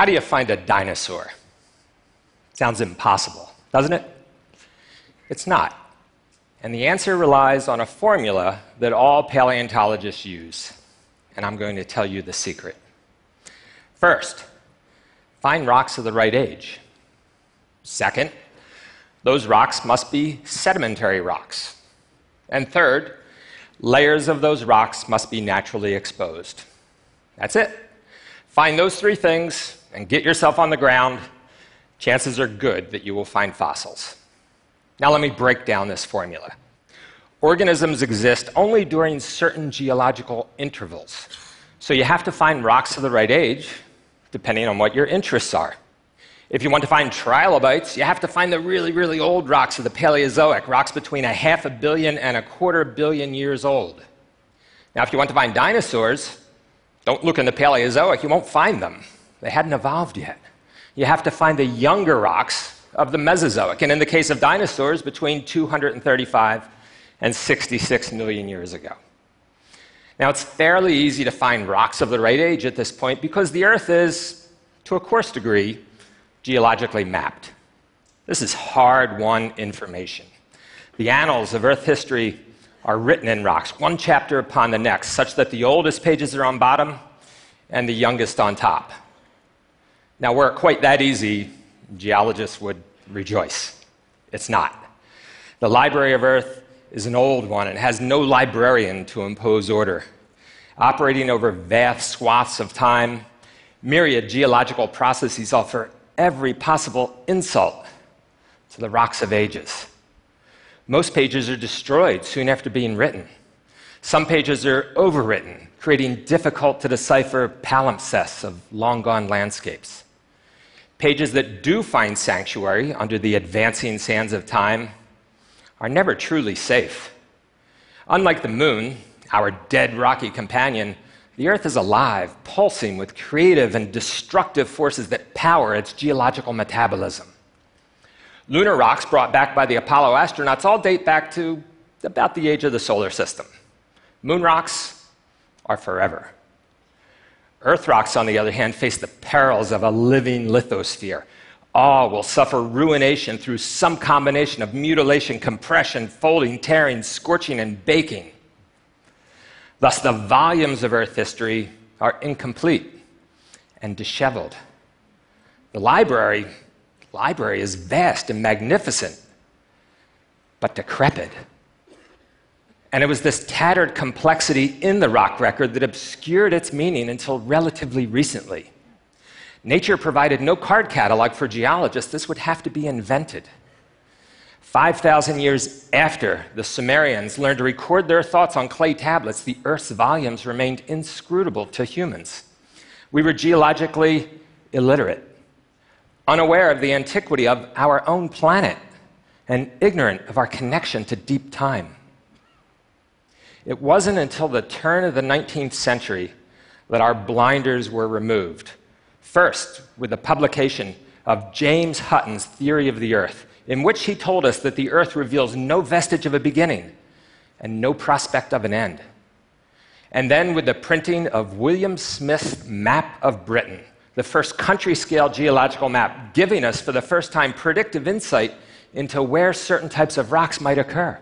How do you find a dinosaur? Sounds impossible, doesn't it? It's not. And the answer relies on a formula that all paleontologists use. And I'm going to tell you the secret. First, find rocks of the right age. Second, those rocks must be sedimentary rocks. And third, layers of those rocks must be naturally exposed. That's it. Find those three things and get yourself on the ground. Chances are good that you will find fossils. Now, let me break down this formula. Organisms exist only during certain geological intervals. So you have to find rocks of the right age, depending on what your interests are. If you want to find trilobites, you have to find the really, really old rocks of the Paleozoic, rocks between a half a billion and a quarter billion years old. Now, if you want to find dinosaurs, don't look in the Paleozoic, you won't find them. They hadn't evolved yet. You have to find the younger rocks of the Mesozoic, and in the case of dinosaurs, between 235 and 66 million years ago. Now, it's fairly easy to find rocks of the right age at this point because the Earth is, to a coarse degree, geologically mapped. This is hard won information. The annals of Earth history are written in rocks, one chapter upon the next, such that the oldest pages are on bottom and the youngest on top. Now, were it quite that easy, geologists would rejoice. It's not. The Library of Earth is an old one and has no librarian to impose order. Operating over vast swaths of time, myriad geological processes offer every possible insult to the rocks of ages. Most pages are destroyed soon after being written. Some pages are overwritten, creating difficult to decipher palimpsests of long gone landscapes. Pages that do find sanctuary under the advancing sands of time are never truly safe. Unlike the moon, our dead rocky companion, the Earth is alive, pulsing with creative and destructive forces that power its geological metabolism. Lunar rocks brought back by the Apollo astronauts all date back to about the age of the solar system. Moon rocks are forever. Earth rocks, on the other hand, face the perils of a living lithosphere, all will suffer ruination through some combination of mutilation, compression, folding, tearing, scorching, and baking. Thus, the volumes of Earth history are incomplete and disheveled. The library, library is vast and magnificent, but decrepit. And it was this tattered complexity in the rock record that obscured its meaning until relatively recently. Nature provided no card catalog for geologists. This would have to be invented. 5,000 years after the Sumerians learned to record their thoughts on clay tablets, the Earth's volumes remained inscrutable to humans. We were geologically illiterate, unaware of the antiquity of our own planet, and ignorant of our connection to deep time. It wasn't until the turn of the 19th century that our blinders were removed First, with the publication of James Hutton's Theory of the Earth, in which he told us that the Earth reveals no vestige of a beginning and no prospect of an end. And then with the printing of William Smith's Map of Britain, the first country scale geological map, giving us for the first time predictive insight into where certain types of rocks might occur.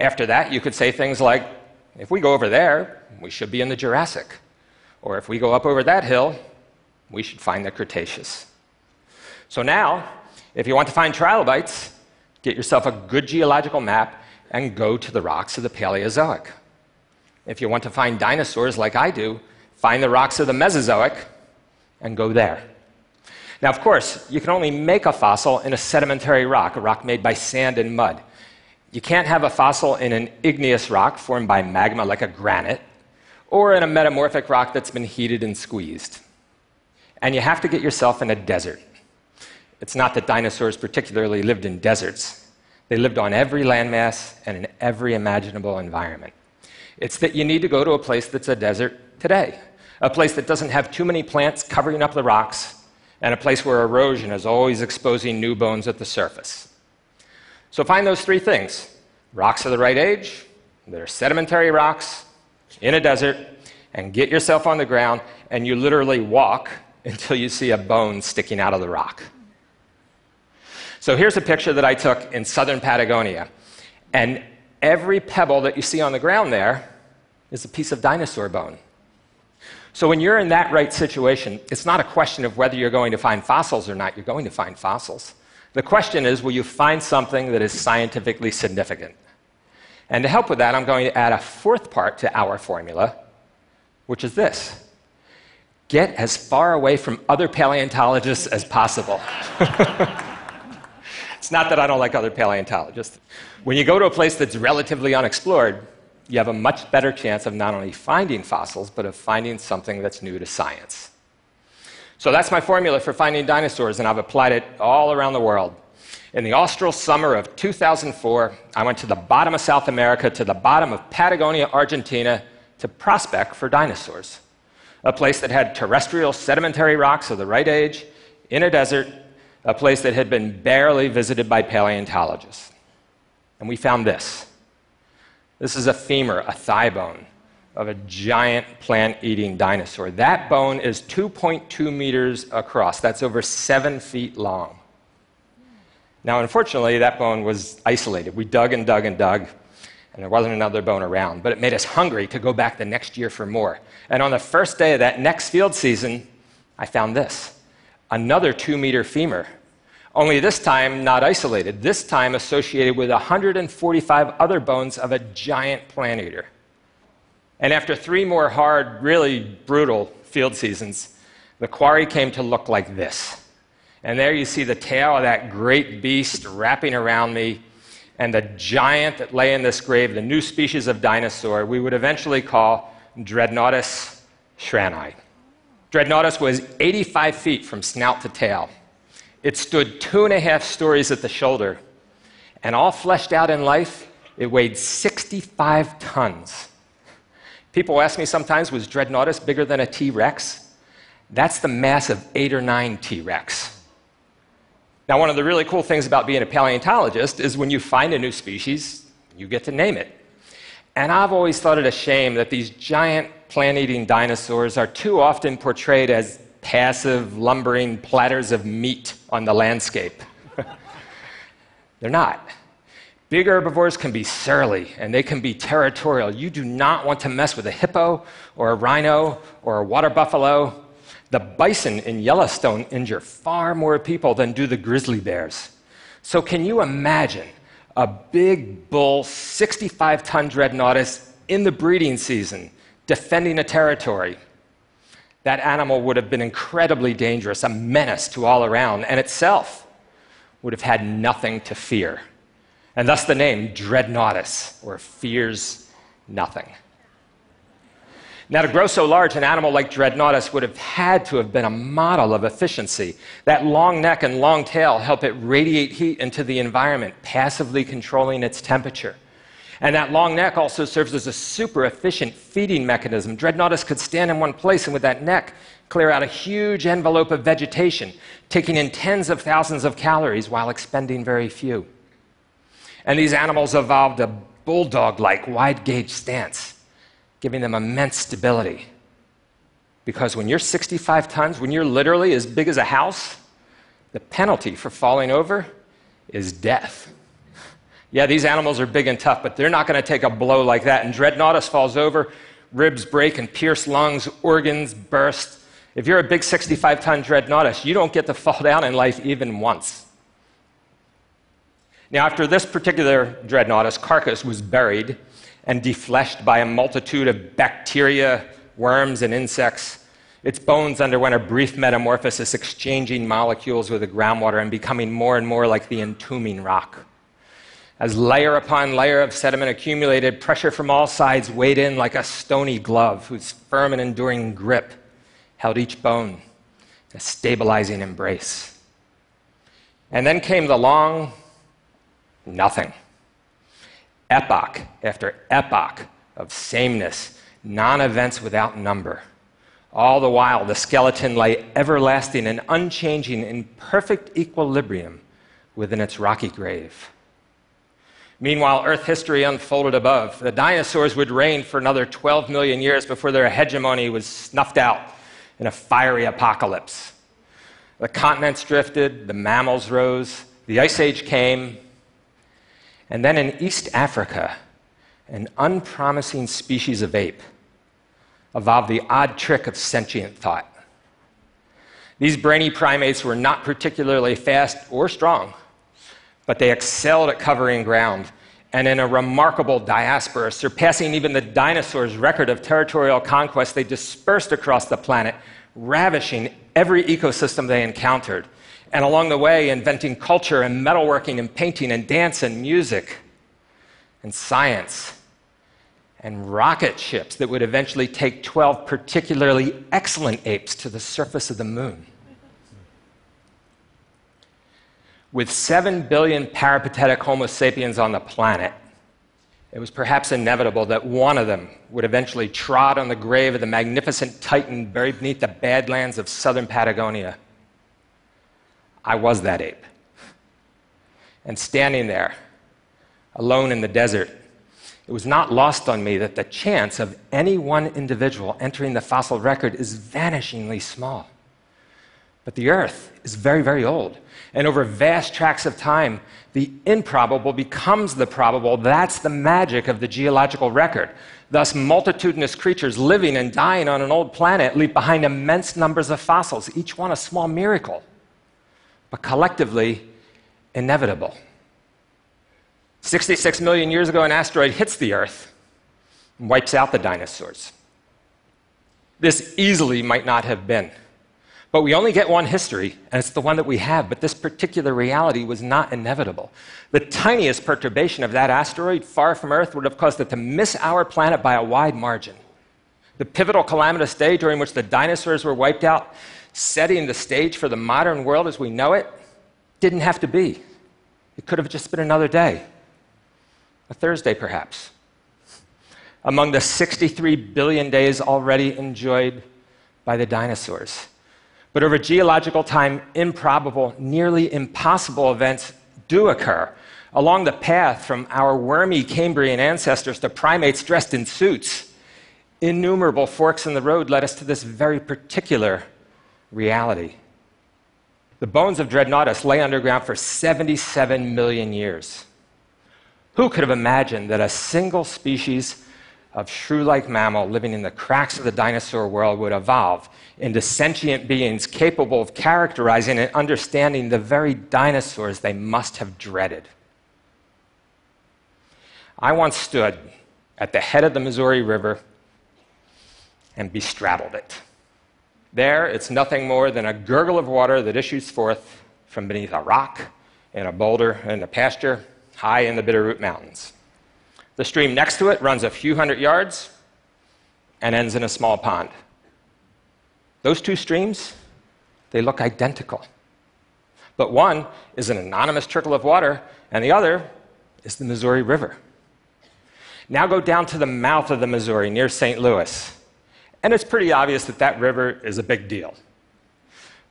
After that, you could say things like, if we go over there, we should be in the Jurassic. Or if we go up over that hill, we should find the Cretaceous. So now, if you want to find trilobites, get yourself a good geological map and go to the rocks of the Paleozoic. If you want to find dinosaurs like I do, find the rocks of the Mesozoic and go there. Now, of course, you can only make a fossil in a sedimentary rock, a rock made by sand and mud. You can't have a fossil in an igneous rock formed by magma like a granite, or in a metamorphic rock that's been heated and squeezed and you have to get yourself in a desert. It's not that dinosaurs particularly lived in deserts, they lived on every landmass and in every imaginable environment. It's that you need to go to a place that's a desert today, a place that doesn't have too many plants covering up the rocks, and a place where erosion is always exposing new bones at the surface. So find those three things rocks of the right age, that are sedimentary rocks, in a desert, and get yourself on the ground, and you literally walk until you see a bone sticking out of the rock. So here's a picture that I took in southern Patagonia. And every pebble that you see on the ground there is a piece of dinosaur bone. So when you're in that right situation, it's not a question of whether you're going to find fossils or not, you're going to find fossils. The question is will you find something that is scientifically significant? And to help with that, I'm going to add a fourth part to our formula, which is this get as far away from other paleontologists as possible. it's not that I don't like other paleontologists. When you go to a place that's relatively unexplored, you have a much better chance of not only finding fossils, but of finding something that's new to science. So that's my formula for finding dinosaurs, and I've applied it all around the world. In the austral summer of 2004, I went to the bottom of South America, to the bottom of Patagonia, Argentina, to prospect for dinosaurs. A place that had terrestrial sedimentary rocks of the right age, in a desert, a place that had been barely visited by paleontologists. And we found this. This is a femur, a thigh bone of a giant plant eating dinosaur. That bone is 2.2 meters across, that's over seven feet long. Now, unfortunately, that bone was isolated. We dug and dug and dug, and there wasn't another bone around. But it made us hungry to go back the next year for more. And on the first day of that next field season, I found this another two meter femur. Only this time not isolated, this time associated with 145 other bones of a giant plant eater. And after three more hard, really brutal field seasons, the quarry came to look like this. And there you see the tail of that great beast wrapping around me, and the giant that lay in this grave, the new species of dinosaur, we would eventually call Dreadnoughtus schrani. Dreadnoughtus was 85 feet from snout to tail. It stood two and a half stories at the shoulder, and all fleshed out in life, it weighed 65 tons. People ask me sometimes, was Dreadnoughtus bigger than a T Rex? That's the mass of eight or nine T Rex. Now, one of the really cool things about being a paleontologist is when you find a new species, you get to name it. And I've always thought it a shame that these giant plant eating dinosaurs are too often portrayed as passive, lumbering platters of meat on the landscape. They're not. Big herbivores can be surly and they can be territorial. You do not want to mess with a hippo or a rhino or a water buffalo the bison in Yellowstone injure far more people than do the grizzly bears. So, can you imagine a big bull, 65 ton dreadnoughtus in the breeding season defending a territory? That animal would have been incredibly dangerous, a menace to all around, and itself would have had nothing to fear. And thus the name Dreadnoughtus, or fears nothing. Now, to grow so large, an animal like Dreadnoughtus would have had to have been a model of efficiency. That long neck and long tail help it radiate heat into the environment, passively controlling its temperature. And that long neck also serves as a super efficient feeding mechanism. Dreadnoughtus could stand in one place and with that neck clear out a huge envelope of vegetation, taking in tens of thousands of calories while expending very few. And these animals evolved a bulldog like wide gauge stance giving them immense stability. Because when you're 65 tons, when you're literally as big as a house, the penalty for falling over is death. Yeah, these animals are big and tough, but they're not going to take a blow like that. And Dreadnoughtus falls over, ribs break and pierce lungs, organs burst. If you're a big 65 ton Dreadnoughtus, you don't get to fall down in life even once. Now, after this particular Dreadnoughtus carcass was buried, and defleshed by a multitude of bacteria, worms, and insects. Its bones underwent a brief metamorphosis, exchanging molecules with the groundwater and becoming more and more like the entombing rock. As layer upon layer of sediment accumulated, pressure from all sides weighed in like a stony glove whose firm and enduring grip held each bone in a stabilizing embrace. And then came the long nothing epoch after epoch of sameness, non events without number. All the while, the skeleton lay everlasting and unchanging in perfect equilibrium within its rocky grave. Meanwhile, Earth history unfolded above. The dinosaurs would reign for another 12 million years before their hegemony was snuffed out in a fiery apocalypse. The continents drifted, the mammals rose, the Ice Age came, and then in East Africa, an unpromising species of ape evolved the odd trick of sentient thought. These brainy primates were not particularly fast or strong, but they excelled at covering ground. And in a remarkable diaspora, surpassing even the dinosaurs' record of territorial conquest, they dispersed across the planet, ravishing every ecosystem they encountered. And along the way, inventing culture and metalworking and painting and dance and music and science and rocket ships that would eventually take 12 particularly excellent apes to the surface of the moon. With 7 billion peripatetic Homo sapiens on the planet, it was perhaps inevitable that one of them would eventually trot on the grave of the magnificent Titan buried beneath the badlands of southern Patagonia. I was that ape. And standing there, alone in the desert, it was not lost on me that the chance of any one individual entering the fossil record is vanishingly small. But the Earth is very, very old. And over vast tracts of time, the improbable becomes the probable. That's the magic of the geological record. Thus, multitudinous creatures living and dying on an old planet leave behind immense numbers of fossils, each one a small miracle, but collectively inevitable. 66 million years ago, an asteroid hits the Earth and wipes out the dinosaurs. This easily might not have been. But we only get one history, and it's the one that we have. But this particular reality was not inevitable. The tiniest perturbation of that asteroid far from Earth would have caused it to miss our planet by a wide margin. The pivotal calamitous day during which the dinosaurs were wiped out, setting the stage for the modern world as we know it, didn't have to be. It could have just been another day a Thursday perhaps. Among the 63 billion days already enjoyed by the dinosaurs. But over geological time, improbable, nearly impossible events do occur. Along the path from our wormy Cambrian ancestors to primates dressed in suits, innumerable forks in the road led us to this very particular reality. The bones of Dreadnoughtus lay underground for 77 million years. Who could have imagined that a single species of shrew like mammal living in the cracks of the dinosaur world would evolve into sentient beings capable of characterizing and understanding the very dinosaurs they must have dreaded? I once stood at the head of the Missouri River and bestraddled it. There, it's nothing more than a gurgle of water that issues forth from beneath a rock and a boulder in a pasture high in the Bitterroot Mountains. The stream next to it runs a few hundred yards and ends in a small pond. Those two streams, they look identical. But one is an anonymous trickle of water, and the other is the Missouri River. Now go down to the mouth of the Missouri near St. Louis, and it's pretty obvious that that river is a big deal.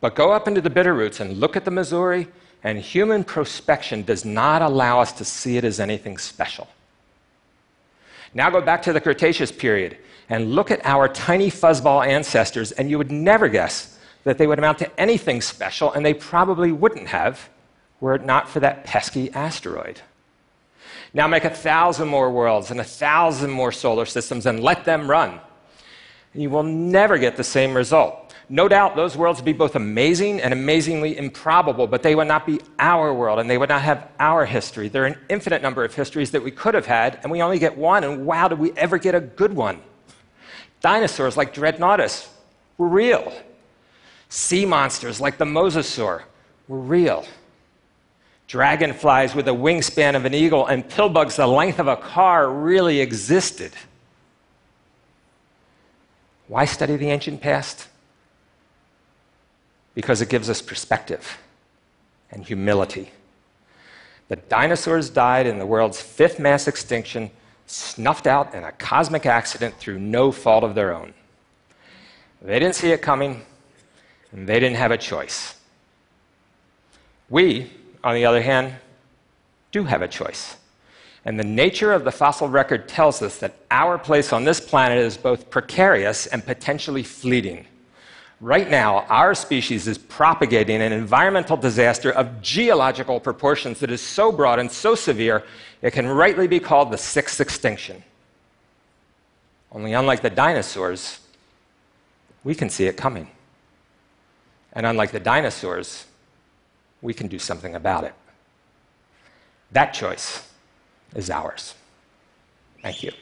But go up into the Bitterroots and look at the Missouri, and human prospection does not allow us to see it as anything special. Now go back to the Cretaceous period and look at our tiny fuzzball ancestors, and you would never guess that they would amount to anything special, and they probably wouldn't have were it not for that pesky asteroid. Now make a thousand more worlds and a thousand more solar systems and let them run. You will never get the same result. No doubt those worlds would be both amazing and amazingly improbable, but they would not be our world and they would not have our history. There are an infinite number of histories that we could have had, and we only get one, and wow, did we ever get a good one? Dinosaurs like Dreadnoughtus were real. Sea monsters like the mosasaur were real. Dragonflies with a wingspan of an eagle and pillbugs the length of a car really existed. Why study the ancient past? because it gives us perspective and humility. The dinosaurs died in the world's fifth mass extinction, snuffed out in a cosmic accident through no fault of their own. They didn't see it coming, and they didn't have a choice. We, on the other hand, do have a choice. And the nature of the fossil record tells us that our place on this planet is both precarious and potentially fleeting. Right now, our species is propagating an environmental disaster of geological proportions that is so broad and so severe, it can rightly be called the sixth extinction. Only unlike the dinosaurs, we can see it coming. And unlike the dinosaurs, we can do something about it. That choice is ours. Thank you.